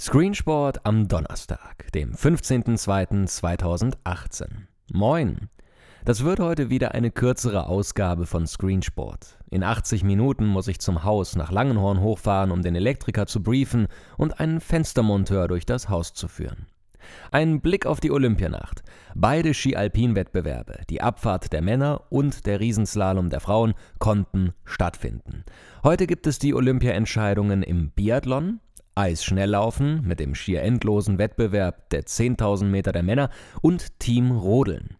Screensport am Donnerstag, dem 15.02.2018. Moin! Das wird heute wieder eine kürzere Ausgabe von Screensport. In 80 Minuten muss ich zum Haus nach Langenhorn hochfahren, um den Elektriker zu briefen und einen Fenstermonteur durch das Haus zu führen. Ein Blick auf die Olympianacht. Beide Ski-Alpin-Wettbewerbe, die Abfahrt der Männer und der Riesenslalom der Frauen, konnten stattfinden. Heute gibt es die Olympia-Entscheidungen im Biathlon, Eisschnelllaufen mit dem schier endlosen Wettbewerb der 10.000 Meter der Männer und Team Rodeln.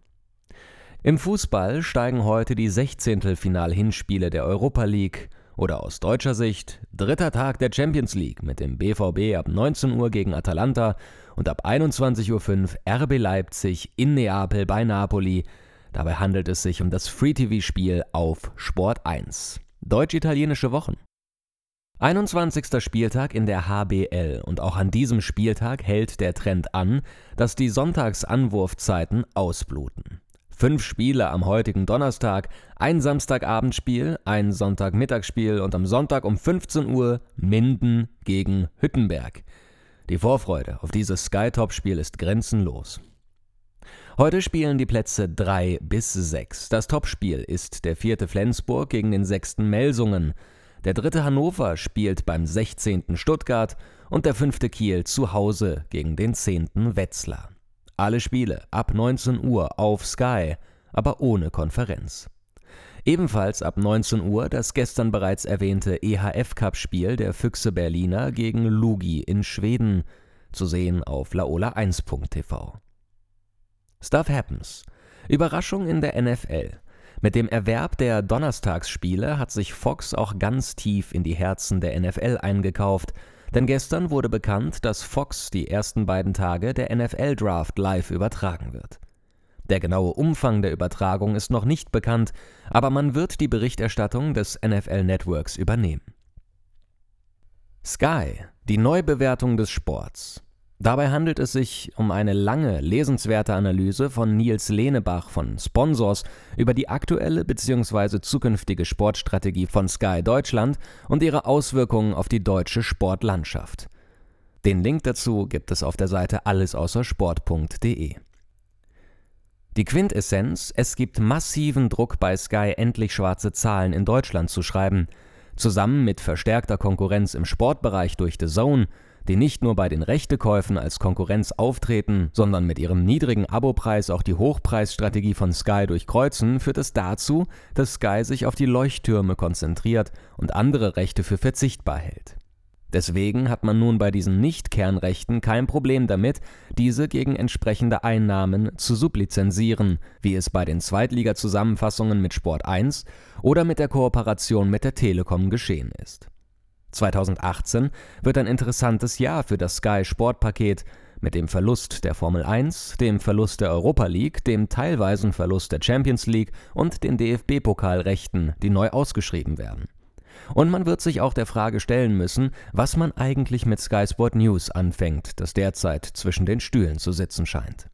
Im Fußball steigen heute die 16. Final-Hinspiele der Europa League oder aus deutscher Sicht dritter Tag der Champions League mit dem BVB ab 19 Uhr gegen Atalanta und ab 21.05 Uhr RB Leipzig in Neapel bei Napoli. Dabei handelt es sich um das Free-TV-Spiel auf Sport 1. Deutsch-italienische Wochen. 21. Spieltag in der HBL und auch an diesem Spieltag hält der Trend an, dass die Sonntagsanwurfzeiten ausbluten. Fünf Spiele am heutigen Donnerstag, ein Samstagabendspiel, ein Sonntagmittagsspiel und am Sonntag um 15 Uhr Minden gegen Hüttenberg. Die Vorfreude auf dieses Sky-Top-Spiel ist grenzenlos. Heute spielen die Plätze 3 bis 6. Das Topspiel ist der vierte Flensburg gegen den sechsten Melsungen. Der dritte Hannover spielt beim 16. Stuttgart und der fünfte Kiel zu Hause gegen den 10. Wetzlar. Alle Spiele ab 19 Uhr auf Sky, aber ohne Konferenz. Ebenfalls ab 19 Uhr das gestern bereits erwähnte EHF-Cup-Spiel der Füchse Berliner gegen Lugi in Schweden, zu sehen auf laola1.tv. Stuff Happens. Überraschung in der NFL. Mit dem Erwerb der Donnerstagsspiele hat sich Fox auch ganz tief in die Herzen der NFL eingekauft, denn gestern wurde bekannt, dass Fox die ersten beiden Tage der NFL Draft live übertragen wird. Der genaue Umfang der Übertragung ist noch nicht bekannt, aber man wird die Berichterstattung des NFL Networks übernehmen. Sky, die Neubewertung des Sports. Dabei handelt es sich um eine lange, lesenswerte Analyse von Nils Lehnebach von Sponsors über die aktuelle bzw. zukünftige Sportstrategie von Sky Deutschland und ihre Auswirkungen auf die deutsche Sportlandschaft. Den Link dazu gibt es auf der Seite allesaußersport.de. Die Quintessenz: Es gibt massiven Druck bei Sky, endlich schwarze Zahlen in Deutschland zu schreiben. Zusammen mit verstärkter Konkurrenz im Sportbereich durch The Zone die nicht nur bei den Rechtekäufen als Konkurrenz auftreten, sondern mit ihrem niedrigen Abopreis auch die Hochpreisstrategie von Sky durchkreuzen, führt es dazu, dass Sky sich auf die Leuchttürme konzentriert und andere Rechte für verzichtbar hält. Deswegen hat man nun bei diesen Nicht-Kernrechten kein Problem damit, diese gegen entsprechende Einnahmen zu sublizenzieren, wie es bei den Zweitliga-Zusammenfassungen mit Sport 1 oder mit der Kooperation mit der Telekom geschehen ist. 2018 wird ein interessantes Jahr für das Sky Sportpaket mit dem Verlust der Formel 1, dem Verlust der Europa League, dem teilweisen Verlust der Champions League und den DFB-Pokalrechten, die neu ausgeschrieben werden. Und man wird sich auch der Frage stellen müssen, was man eigentlich mit Sky Sport News anfängt, das derzeit zwischen den Stühlen zu sitzen scheint.